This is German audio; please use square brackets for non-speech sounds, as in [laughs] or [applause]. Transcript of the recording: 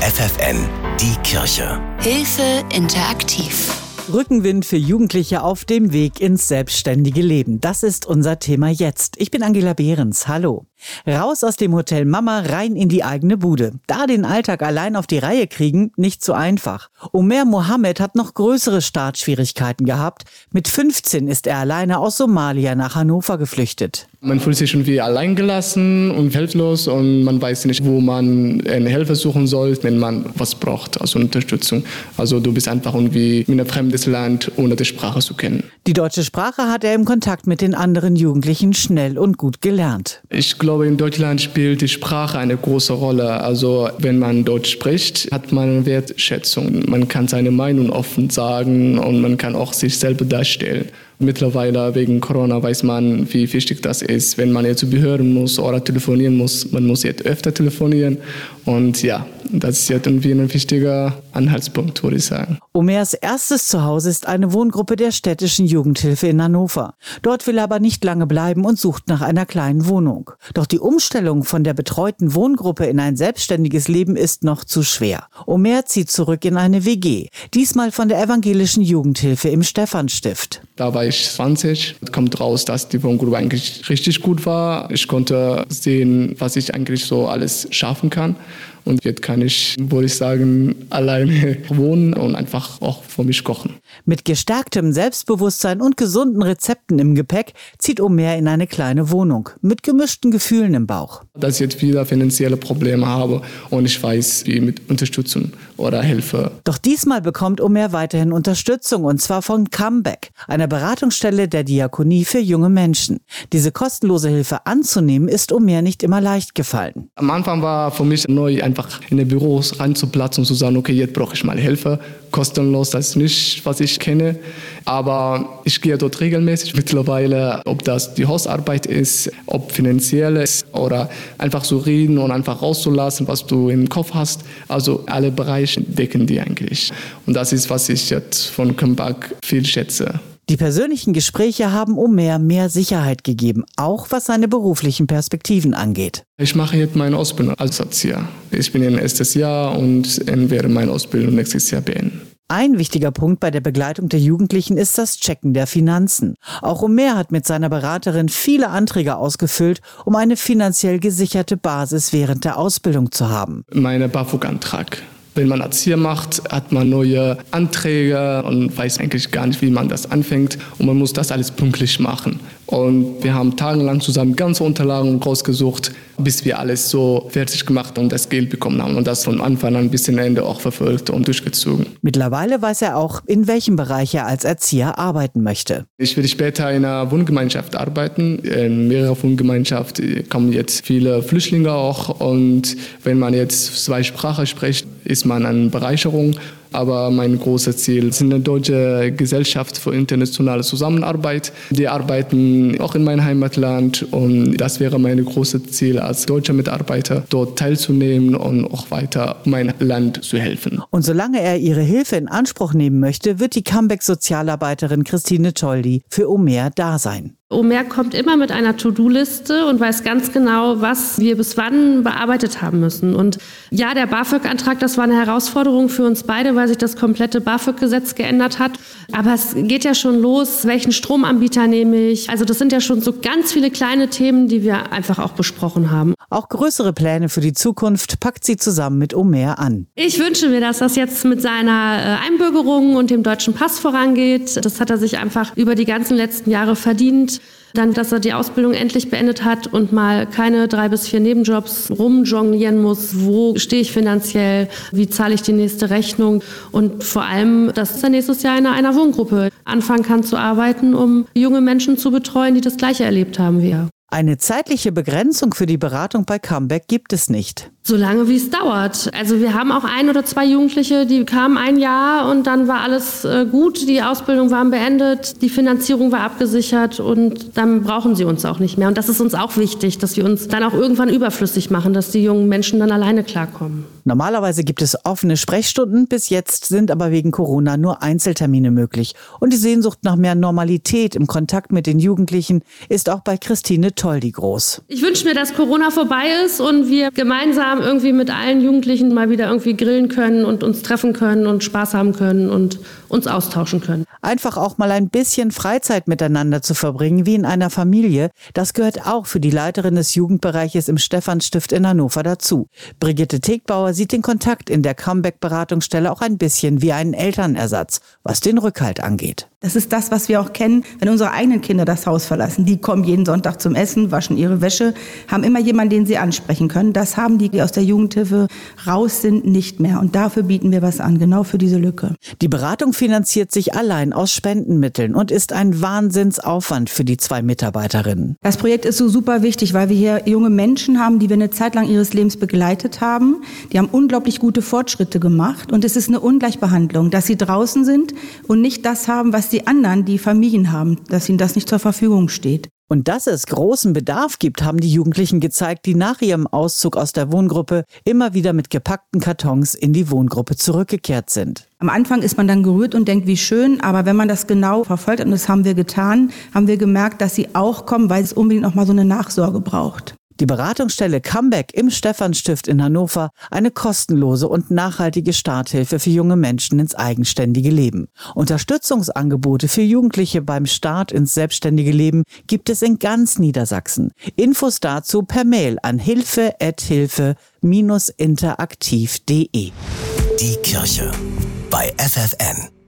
FFN, die Kirche. Hilfe interaktiv. Rückenwind für Jugendliche auf dem Weg ins selbstständige Leben. Das ist unser Thema jetzt. Ich bin Angela Behrens. Hallo. Raus aus dem Hotel Mama, rein in die eigene Bude. Da den Alltag allein auf die Reihe kriegen, nicht so einfach. Omer Mohammed hat noch größere Startschwierigkeiten gehabt. Mit 15 ist er alleine aus Somalia nach Hannover geflüchtet. Man fühlt sich irgendwie alleingelassen und hilflos und man weiß nicht, wo man Hilfe suchen soll, wenn man was braucht, also Unterstützung. Also du bist einfach irgendwie in ein fremdes Land, ohne die Sprache zu kennen. Die deutsche Sprache hat er im Kontakt mit den anderen Jugendlichen schnell und gut gelernt. Ich glaube, in Deutschland spielt die Sprache eine große Rolle. Also wenn man Deutsch spricht, hat man Wertschätzung. Man kann seine Meinung offen sagen und man kann auch sich selber darstellen. Mittlerweile wegen Corona weiß man, wie wichtig das ist, wenn man jetzt zu Behörden muss oder telefonieren muss. Man muss jetzt öfter telefonieren. Und ja, das ist jetzt irgendwie ein wichtiger Anhaltspunkt, würde ich sagen. Omers erstes Zuhause ist eine Wohngruppe der städtischen Jugendhilfe in Hannover. Dort will er aber nicht lange bleiben und sucht nach einer kleinen Wohnung. Doch die Umstellung von der betreuten Wohngruppe in ein selbstständiges Leben ist noch zu schwer. Omer zieht zurück in eine WG, diesmal von der evangelischen Jugendhilfe im Stephanstift. Da war ich 20. Kommt raus, dass die Wohngruppe eigentlich richtig gut war. Ich konnte sehen, was ich eigentlich so alles schaffen kann. Und jetzt kann ich, würde ich sagen, [laughs] alleine wohnen und einfach auch für mich kochen. Mit gestärktem Selbstbewusstsein und gesunden Rezepten im Gepäck zieht Omer in eine kleine Wohnung mit gemischten Gefühlen im Bauch. Dass ich jetzt wieder finanzielle Probleme habe und ich weiß, wie mit Unterstützung oder Hilfe. Doch diesmal bekommt Omer weiterhin Unterstützung und zwar von Comeback, einer Beratungsstelle der Diakonie für junge Menschen. Diese kostenlose Hilfe anzunehmen, ist Omer nicht immer leicht gefallen. Am Anfang war für mich neu, einfach in den Büros reinzuplatzen und zu sagen, okay, jetzt brauche ich mal Hilfe. Kostenlos, das ist nicht, was ich kenne. Aber ich gehe dort regelmäßig mittlerweile, ob das die Hausarbeit ist, ob finanziell ist oder einfach so reden und einfach rauszulassen, was du im Kopf hast. Also alle Bereiche decken die eigentlich. Und das ist, was ich jetzt von Comeback viel schätze. Die persönlichen Gespräche haben Omer mehr Sicherheit gegeben, auch was seine beruflichen Perspektiven angeht. Ich mache jetzt meine Ausbildung als Erzieher. Ich bin im erstes Jahr und werde meine Ausbildung nächstes Jahr beenden. Ein wichtiger Punkt bei der Begleitung der Jugendlichen ist das Checken der Finanzen. Auch Omer hat mit seiner Beraterin viele Anträge ausgefüllt, um eine finanziell gesicherte Basis während der Ausbildung zu haben. Mein BAföG-Antrag wenn man Erzieher macht, hat man neue Anträge und weiß eigentlich gar nicht, wie man das anfängt. Und man muss das alles pünktlich machen. Und wir haben tagelang zusammen ganze Unterlagen rausgesucht, bis wir alles so fertig gemacht und das Geld bekommen haben. Und das von Anfang an bis zum Ende auch verfolgt und durchgezogen. Mittlerweile weiß er auch, in welchem Bereich er als Erzieher arbeiten möchte. Ich will später in einer Wohngemeinschaft arbeiten. In mehreren Wohngemeinschaften kommen jetzt viele Flüchtlinge auch. Und wenn man jetzt zwei Sprachen spricht, ist man eine Bereicherung. Aber mein großes Ziel ist eine deutsche Gesellschaft für internationale Zusammenarbeit. Die arbeiten auch in meinem Heimatland und das wäre mein großes Ziel als deutscher Mitarbeiter, dort teilzunehmen und auch weiter mein Land zu helfen. Und solange er ihre Hilfe in Anspruch nehmen möchte, wird die Comeback-Sozialarbeiterin Christine Toldi für Omer da sein. Omer kommt immer mit einer To-Do-Liste und weiß ganz genau, was wir bis wann bearbeitet haben müssen. Und ja, der BAföG-Antrag, das war eine Herausforderung für uns beide, weil sich das komplette BAföG-Gesetz geändert hat. Aber es geht ja schon los, welchen Stromanbieter nehme ich. Also das sind ja schon so ganz viele kleine Themen, die wir einfach auch besprochen haben. Auch größere Pläne für die Zukunft packt sie zusammen mit Omer an. Ich wünsche mir, dass das jetzt mit seiner äh, Einbürgerung und dem deutschen Pass vorangeht. Das hat er sich einfach über die ganzen letzten Jahre verdient. Dann, dass er die Ausbildung endlich beendet hat und mal keine drei bis vier Nebenjobs rumjonglieren muss. Wo stehe ich finanziell? Wie zahle ich die nächste Rechnung? Und vor allem, dass er nächstes Jahr in einer Wohngruppe anfangen kann zu arbeiten, um junge Menschen zu betreuen, die das Gleiche erlebt haben wie er. Eine zeitliche Begrenzung für die Beratung bei Comeback gibt es nicht. Solange wie es dauert. Also wir haben auch ein oder zwei Jugendliche, die kamen ein Jahr und dann war alles äh, gut, die Ausbildung war beendet, die Finanzierung war abgesichert und dann brauchen sie uns auch nicht mehr. Und das ist uns auch wichtig, dass wir uns dann auch irgendwann überflüssig machen, dass die jungen Menschen dann alleine klarkommen. Normalerweise gibt es offene Sprechstunden, bis jetzt sind aber wegen Corona nur Einzeltermine möglich. Und die Sehnsucht nach mehr Normalität im Kontakt mit den Jugendlichen ist auch bei Christine Toldi groß. Ich wünsche mir, dass Corona vorbei ist und wir gemeinsam gemeinsam irgendwie mit allen Jugendlichen mal wieder irgendwie grillen können und uns treffen können und Spaß haben können und uns austauschen können. Einfach auch mal ein bisschen Freizeit miteinander zu verbringen, wie in einer Familie, das gehört auch für die Leiterin des Jugendbereiches im Stephanstift in Hannover dazu. Brigitte Tegbauer sieht den Kontakt in der Comeback-Beratungsstelle auch ein bisschen wie einen Elternersatz, was den Rückhalt angeht. Das ist das, was wir auch kennen, wenn unsere eigenen Kinder das Haus verlassen. Die kommen jeden Sonntag zum Essen, waschen ihre Wäsche, haben immer jemanden, den sie ansprechen können. Das haben die, die aus der Jugendhilfe raus sind, nicht mehr. Und dafür bieten wir was an, genau für diese Lücke. Die Beratung finanziert sich allein aus Spendenmitteln und ist ein Wahnsinnsaufwand für die zwei Mitarbeiterinnen. Das Projekt ist so super wichtig, weil wir hier junge Menschen haben, die wir eine Zeit lang ihres Lebens begleitet haben. Die haben unglaublich gute Fortschritte gemacht. Und es ist eine Ungleichbehandlung, dass sie draußen sind und nicht das haben, was die anderen, die Familien haben, dass ihnen das nicht zur Verfügung steht. Und dass es großen Bedarf gibt, haben die Jugendlichen gezeigt, die nach ihrem Auszug aus der Wohngruppe immer wieder mit gepackten Kartons in die Wohngruppe zurückgekehrt sind. Am Anfang ist man dann gerührt und denkt, wie schön, aber wenn man das genau verfolgt, und das haben wir getan, haben wir gemerkt, dass sie auch kommen, weil es unbedingt noch mal so eine Nachsorge braucht. Die Beratungsstelle Comeback im Stephanstift in Hannover eine kostenlose und nachhaltige Starthilfe für junge Menschen ins eigenständige Leben. Unterstützungsangebote für Jugendliche beim Start ins selbstständige Leben gibt es in ganz Niedersachsen. Infos dazu per Mail an hilfe-interaktiv.de. Die Kirche bei FFN.